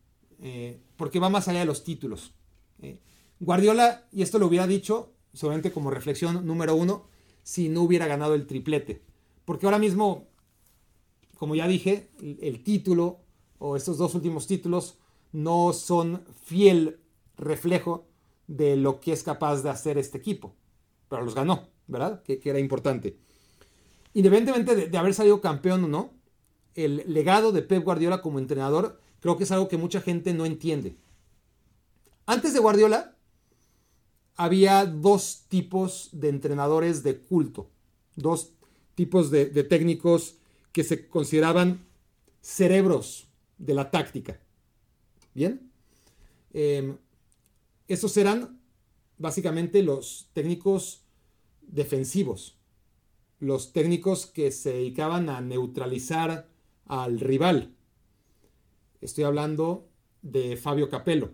eh, porque va más allá de los títulos. Eh, Guardiola, y esto lo hubiera dicho solamente como reflexión número uno, si no hubiera ganado el triplete. Porque ahora mismo, como ya dije, el, título o estos dos últimos títulos no son fiel reflejo de lo que es capaz de hacer este equipo. Pero los ganó, ¿verdad? Que, era importante. Independientemente de, de, haber salido campeón o no, el legado de Pep Guardiola como entrenador creo que es algo que mucha gente no entiende. Antes de Guardiola, había dos tipos de entrenadores de culto, dos tipos de, técnicos que se consideraban cerebros de la táctica. ¿Bien? Eh, estos eran básicamente los técnicos defensivos, los técnicos que se dedicaban a neutralizar al rival. Estoy hablando de Fabio Capello,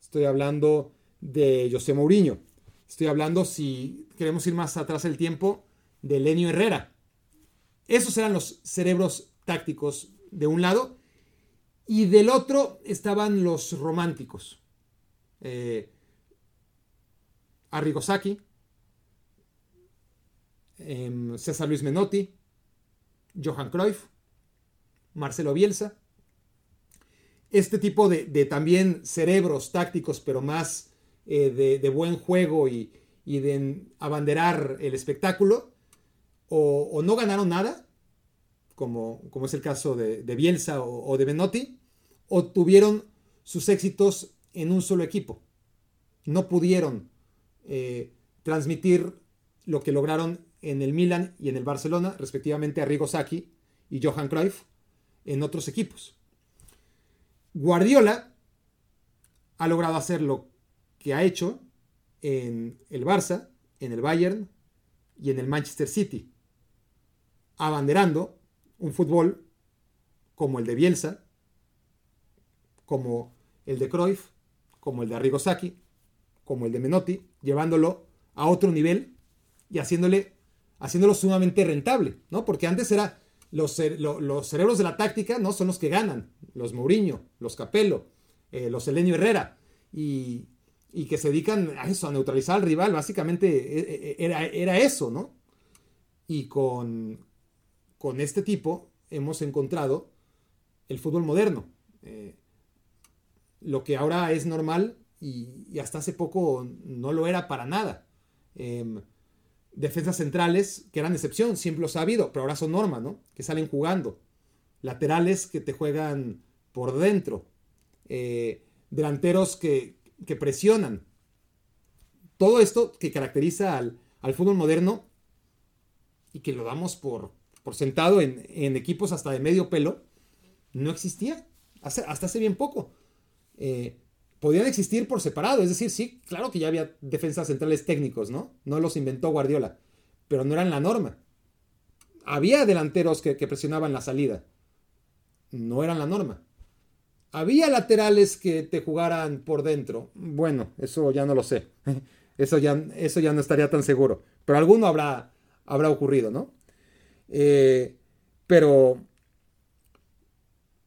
estoy hablando de José Mourinho. Estoy hablando, si queremos ir más atrás el tiempo, de Lenio Herrera. Esos eran los cerebros tácticos de un lado. Y del otro estaban los románticos. Eh, Arrigo Sacchi, em, César Luis Menotti, Johan Cruyff, Marcelo Bielsa. Este tipo de, también cerebros tácticos, pero más eh, de, buen juego y, de abanderar el espectáculo, o, no ganaron nada, como, como, es el caso de, Bielsa o, de Benotti, o tuvieron sus éxitos en un solo equipo. No pudieron eh, transmitir lo que lograron en el Milan y en el Barcelona, respectivamente Arrigo Sacchi y Johan Cruyff, en otros equipos. Guardiola ha logrado hacerlo que ha hecho en el Barça, en el Bayern y en el Manchester City, abanderando un fútbol como el de Bielsa, como el de Cruyff, como el de Arrigo Sacchi, como el de Menotti, llevándolo a otro nivel y haciéndole, haciéndolo sumamente rentable, ¿no? Porque antes era los, los cerebros de la táctica, ¿no? Son los que ganan, los Mourinho, los Capello, eh, los Elenio Herrera, y, y que se dedican a eso, a neutralizar al rival, básicamente e, e, era, era eso, ¿no? Y con, con, este tipo hemos encontrado el fútbol moderno. Eh, lo que ahora es normal y, hasta hace poco no lo era para nada. Em, defensas centrales que eran excepción, siempre los ha habido, pero ahora son norma, ¿no? Que salen jugando. Laterales que te juegan por dentro. Eh, delanteros que, que presionan. Todo esto que caracteriza al, fútbol moderno y que lo damos por, por sentado en, equipos hasta de medio pelo, no existía hasta hace bien poco. Eh, podían existir por separado, es decir, sí, claro que ya había defensas centrales técnicos, ¿no? No los inventó Guardiola, pero no eran la norma. Había delanteros que presionaban la salida, no eran la norma. ¿Había laterales que te jugaran por dentro? Bueno, eso ya no lo sé. Eso ya, eso ya no estaría tan seguro. Pero alguno habrá, habrá ocurrido, ¿no? Eh, pero,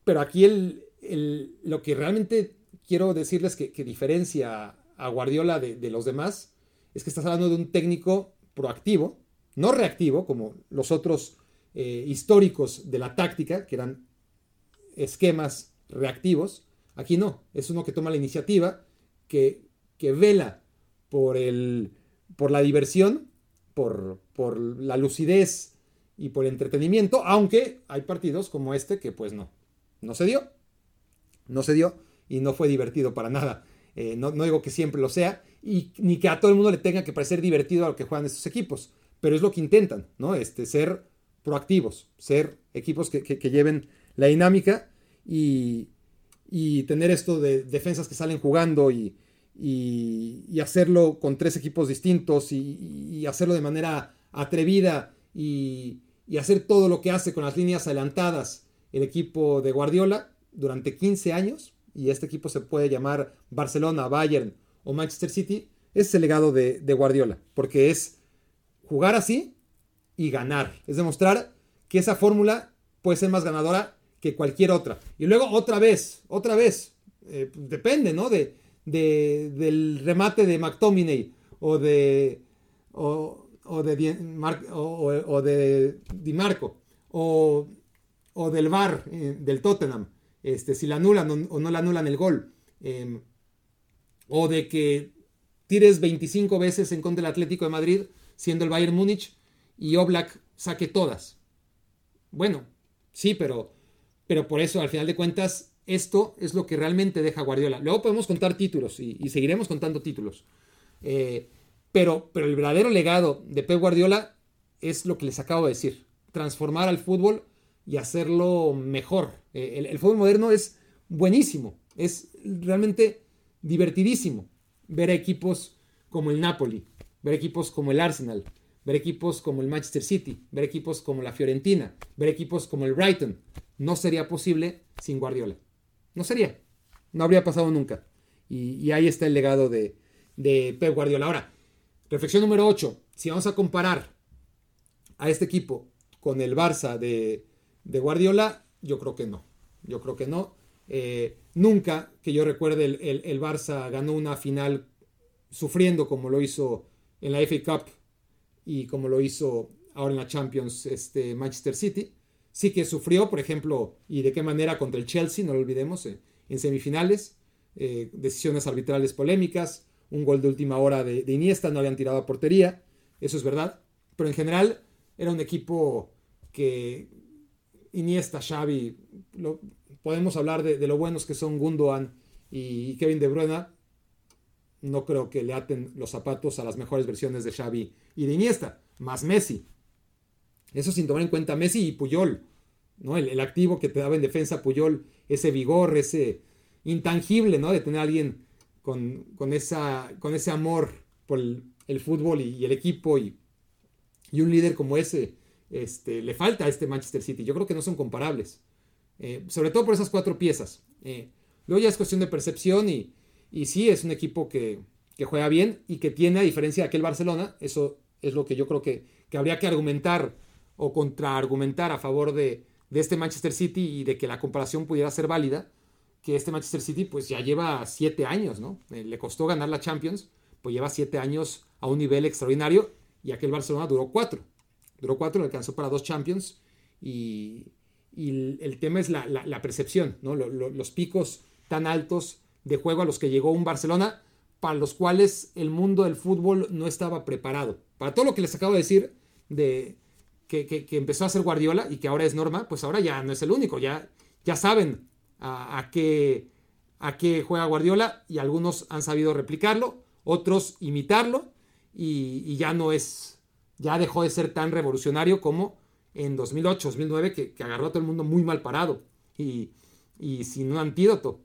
pero aquí el, lo que realmente quiero decirles que, diferencia a Guardiola de, los demás es que estás hablando de un técnico proactivo, no reactivo, como los otros eh, históricos de la táctica, que eran esquemas reactivos. Aquí no, es uno que toma la iniciativa, que, que vela por, el, por la diversión, por, por la lucidez y por el entretenimiento, aunque hay partidos como este que pues no, no se dio, no se dio y no fue divertido para nada. Eh, no, digo que siempre lo sea, y ni que a todo el mundo le tenga que parecer divertido a lo que juegan estos equipos, pero es lo que intentan, ¿no? Este, ser proactivos, ser equipos que, que lleven la dinámica y, tener esto de defensas que salen jugando y, hacerlo con tres equipos distintos y, hacerlo de manera atrevida y, y hacer todo lo que hace con las líneas adelantadas el equipo de Guardiola durante 15 años, y este equipo se puede llamar Barcelona, Bayern o Manchester City, es el legado de, Guardiola, porque es jugar así y ganar, es demostrar que esa fórmula puede ser más ganadora que cualquier otra. Y luego otra vez, otra vez, eh, depende, ¿no? De, del remate de McTominay o de, o, de, Di Marco o, del VAR eh, del Tottenham, este, si la anulan o, no la anulan el gol, em, o de que tires 25 veces en contra del Atlético de Madrid, siendo el Bayern Múnich, y Oblak saque todas. Bueno, sí, pero, pero por eso, al final de cuentas, esto es lo que realmente deja Guardiola. Luego podemos contar títulos y, seguiremos contando títulos. Eh, pero, pero el verdadero legado de Pep Guardiola es lo que les acabo de decir. Transformar al fútbol y hacerlo mejor. Eh, el, fútbol moderno es buenísimo. Es realmente divertidísimo ver equipos como el Napoli, ver equipos como el Arsenal, ver equipos como el Manchester City, ver equipos como la Fiorentina, ver equipos como el Brighton. No sería posible sin Guardiola. No sería. No habría pasado nunca. Y, ahí está el legado de, de Pep Guardiola. Ahora, reflexión número 8. Si vamos a comparar a este equipo con el Barça de, de Guardiola, yo creo que no. Yo creo que no. Eh, nunca que yo recuerde el, Barça ganó una final sufriendo como lo hizo en la FA Cup y como lo hizo ahora en la Champions este, Manchester City. Sí que sufrió, por ejemplo, y de qué manera contra el Chelsea, no lo olvidemos, eh, en semifinales, eh, decisiones arbitrales polémicas, un gol de última hora de, de, Iniesta, no habían tirado a portería, eso es verdad, pero en general era un equipo que Iniesta, Xavi, lo, podemos hablar de, lo buenos que son Gundogan y Kevin De Bruyne. No creo que le aten los zapatos a las mejores versiones de Xavi y de Iniesta, más Messi. Eso sin tomar en cuenta Messi y Puyol, ¿no? El, activo que te daba en defensa Puyol, ese vigor, ese intangible, ¿no? De tener a alguien con, esa, con ese amor por el, fútbol y, el equipo y, y, un líder como ese, este, le falta a este Manchester City. Yo creo que no son comparables. Eh, sobre todo por esas cuatro piezas. Eh, luego ya es cuestión de percepción y, y sí es un equipo que, juega bien y que tiene, a diferencia de aquel Barcelona, eso es lo que yo creo que, habría que argumentar o contraargumentar a favor de, este Manchester City y de que la comparación pudiera ser válida, que este Manchester City pues ya lleva siete años, ¿no? Eh, le costó ganar la Champions, pues lleva siete años a un nivel extraordinario y aquel Barcelona duró cuatro. Duró cuatro, alcanzó para dos Champions y, el, tema es la, percepción, los picos tan altos de juego a los que llegó un Barcelona, para los cuales el mundo del fútbol no estaba preparado. Para todo lo que les acabo de decir de que, empezó a ser Guardiola y que ahora es norma, pues ahora ya no es el único, ya, saben a, qué, juega Guardiola y algunos han sabido replicarlo, otros imitarlo y ya no es, ya dejó de ser tan revolucionario como en 2008, 2009, que, agarró a todo el mundo muy mal parado y, sin un antídoto.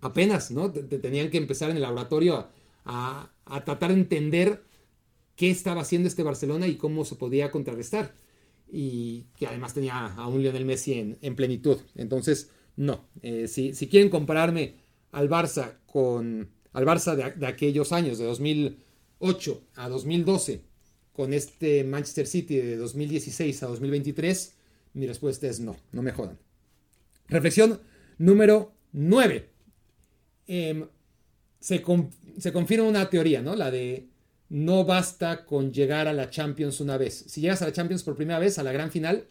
Apenas, ¿no? tenían que empezar en el laboratorio a, tratar de entender qué estaba haciendo este Barcelona y cómo se podía contrarrestar. Y que además tenía a un Lionel Messi en, plenitud. Entonces, no. Eh, si, quieren compararme al Barça con. al Barça de aquellos años, de 2008 a 2012, con este Manchester City de 2016 a 2023? Mi respuesta es no, no me jodan. Reflexión número 9. Em, se, confirma una teoría, ¿no? La de no basta con llegar a la Champions una vez. Si llegas a la Champions por primera vez, a la gran final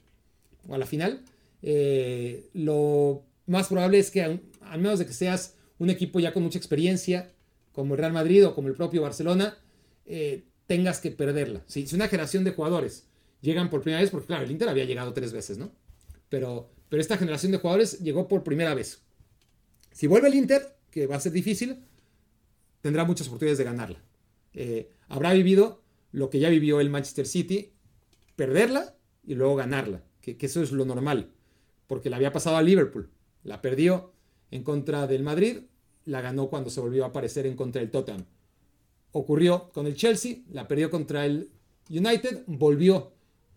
o a la final, eh, lo más probable es que, al menos de que seas un equipo ya con mucha experiencia, como el Real Madrid o como el propio Barcelona, eh, tengas que perderla. Si, una generación de jugadores llegan por primera vez, porque claro, el Inter había llegado tres veces, ¿no? Pero, pero esta generación de jugadores llegó por primera vez. Si vuelve el Inter, que va a ser difícil, tendrá muchas oportunidades de ganarla. Eh, habrá vivido lo que ya vivió el Manchester City, perderla y luego ganarla, que, que eso es lo normal, porque la había pasado a Liverpool, la perdió en contra del Madrid, la ganó cuando se volvió a aparecer en contra del Tottenham ocurrió con el Chelsea, la perdió contra el United, volvió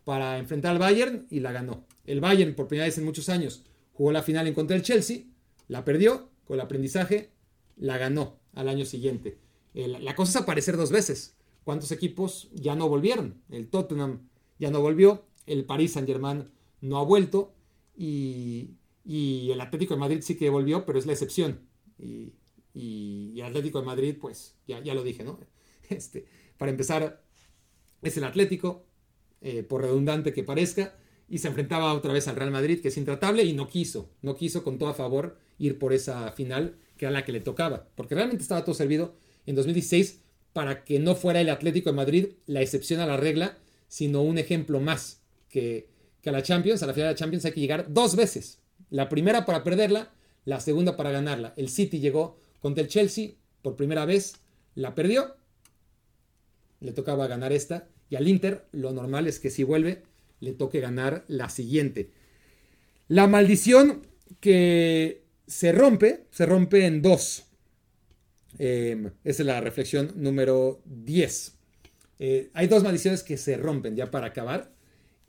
para enfrentar al Bayern y la ganó. El Bayern, por primera vez en muchos años, jugó la final en contra del Chelsea, la perdió, con el aprendizaje, la ganó al año siguiente. la cosa es aparecer dos veces. ¿Cuántos equipos ya no volvieron? El Tottenham ya no volvió, el Paris Saint Germain no ha vuelto y, el Atlético de Madrid sí que volvió, pero es la excepción. Y, el Atlético de Madrid, pues ya, ya lo dije, ¿no? Este, para empezar, es el Atlético, eh, por redundante que parezca, y se enfrentaba otra vez al Real Madrid, que es intratable, y no quiso, no quiso con todo a favor ir por esa final, que era la que le tocaba, porque realmente estaba todo servido en 2016 para que no fuera el Atlético de Madrid la excepción a la regla, sino un ejemplo más, que, que a la Champions, a la final de la Champions hay que llegar dos veces, la primera para perderla, la segunda para ganarla. El City llegó contra el Chelsea por primera vez, la perdió, le tocaba ganar esta, y al Inter lo normal es que si vuelve, le toque ganar la siguiente. La maldición que se rompe, se rompe en dos. Em, esa es la reflexión número 10. Eh, hay dos maldiciones que se rompen ya para acabar.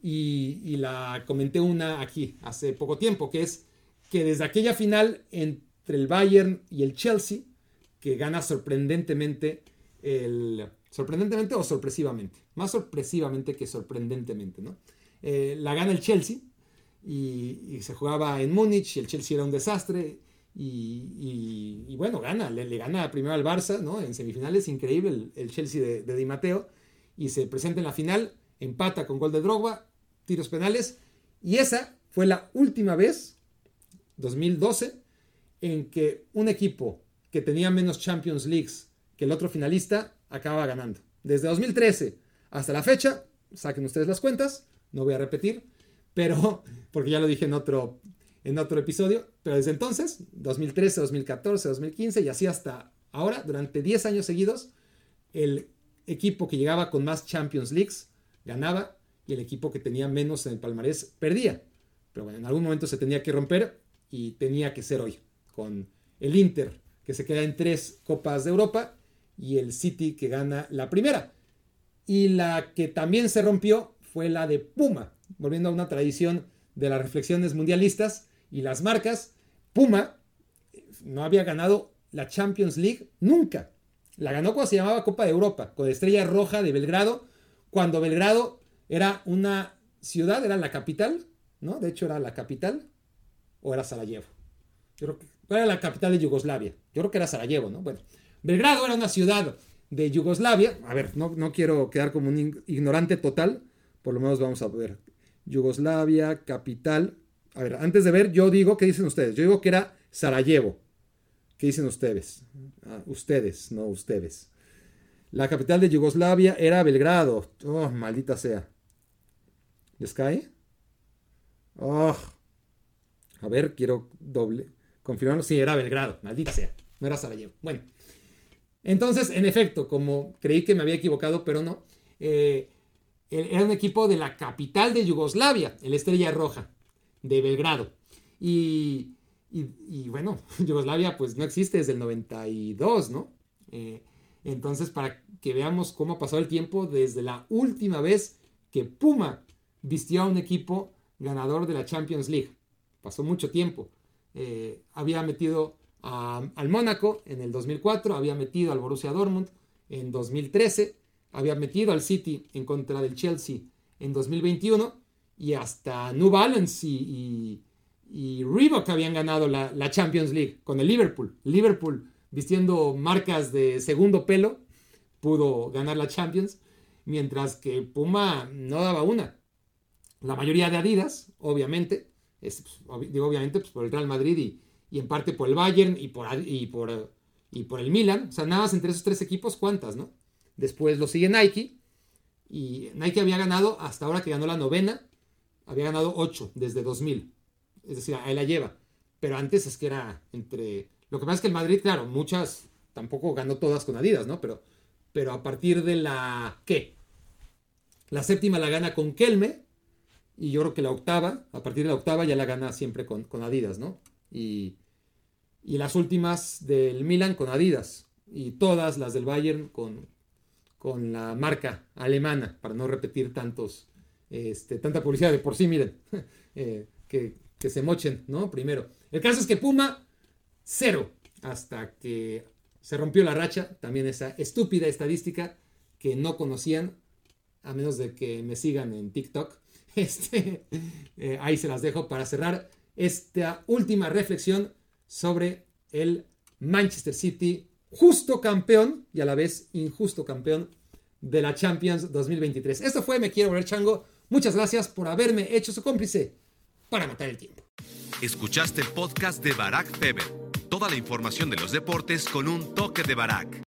Y, y, la comenté una aquí hace poco tiempo, que es que desde aquella final entre el Bayern y el Chelsea, que gana sorprendentemente el, Sorprendentemente o sorpresivamente. Más sorpresivamente que sorprendentemente, ¿no? Eh, la gana el Chelsea y, se jugaba en Múnich y el Chelsea era un desastre. Y, bueno, gana, le, gana primero al Barça, ¿no? En semifinales, increíble el, Chelsea de, Di Matteo. Y se presenta en la final, empata con gol de Drogba, tiros penales. Y esa fue la última vez, 2012, en que un equipo que tenía menos Champions Leagues que el otro finalista acaba ganando. Desde 2013 hasta la fecha, saquen ustedes las cuentas, no voy a repetir, pero porque ya lo dije en otro, en otro episodio, pero desde entonces, 2013, 2014, 2015 y así hasta ahora, durante 10 años seguidos, el equipo que llegaba con más Champions Leagues ganaba y el equipo que tenía menos en el palmarés perdía. Pero bueno, en algún momento se tenía que romper y tenía que ser hoy, con el Inter, que se queda en tres Copas de Europa y el City que gana la primera. Y la que también se rompió fue la de Puma, volviendo a una tradición de las reflexiones mundialistas y las marcas. Puma no había ganado la Champions League nunca. La ganó cuando se llamaba Copa de Europa, con Estrella Roja de Belgrado, cuando Belgrado era una ciudad, era la capital, ¿no? De hecho era la capital, o era Sarajevo. Yo creo que era la capital de Yugoslavia. Yo creo que era Sarajevo, ¿no? Bueno, Belgrado era una ciudad de Yugoslavia. A ver, no, no quiero quedar como un ignorante total. Por lo menos vamos a ver. Yugoslavia, capital. A ver, antes de ver, yo digo, ¿qué dicen ustedes? Yo digo que era Sarajevo. ¿Qué dicen ustedes? Ah, ustedes, no ustedes. La capital de Yugoslavia era Belgrado. Oh, maldita sea. ¿Les cae? Oh. A ver, quiero doble. Confirmarlo. Sí, era Belgrado. Maldita sea. No era Sarajevo. Bueno. Entonces, en efecto, como creí que me había equivocado, pero no, eh, era un equipo de la capital de Yugoslavia, el Estrella Roja, de Belgrado. Y, bueno, Yugoslavia pues no existe desde el 92, ¿no? Eh, entonces, para que veamos cómo ha pasado el tiempo desde la última vez que Puma vistió a un equipo ganador de la Champions League. Pasó mucho tiempo. Eh, había metido al Mónaco en el 2004, había metido al Borussia Dortmund en 2013, había metido al City en contra del Chelsea en 2021 y hasta New Balance y, y, Reebok habían ganado la, la, Champions League con el Liverpool. Liverpool vistiendo marcas de segundo pelo pudo ganar la Champions, mientras que Puma no daba una. La mayoría de Adidas, obviamente, es, digo obviamente pues, por el Real Madrid y, y en parte por el Bayern y por, y por, y por el Milan. O sea, nada más entre esos tres equipos, ¿cuántas, no? Después lo sigue Nike. Y Nike había ganado, hasta ahora que ganó la novena, había ganado ocho desde 2000. Es decir, ahí la lleva. Pero antes es que era entre... Lo que pasa es que el Madrid, claro, muchas, tampoco ganó todas con Adidas, ¿no? Pero, pero a partir de la... ¿Qué? La séptima la gana con Kelme. Y yo creo que la octava, a partir de la octava ya la gana siempre con, con Adidas, ¿no? Y, y las últimas del Milan con Adidas y todas las del Bayern con, con la marca alemana, para no repetir tantos este, tanta publicidad de por sí, miren, eh, que, que se mochen, ¿no? Primero. El caso es que Puma, cero, hasta que se rompió la racha, también esa estúpida estadística que no conocían, a menos de que me sigan en TikTok. Este, eh, ahí se las dejo para cerrar esta última reflexión sobre el Manchester City, justo campeón y a la vez injusto campeón de la Champions 2023. Esto fue Me Quiero Volver Chango. Muchas gracias por haberme hecho su cómplice para matar el tiempo. Escuchaste el podcast de Barack Feber. Toda la información de los deportes con un toque de Barack.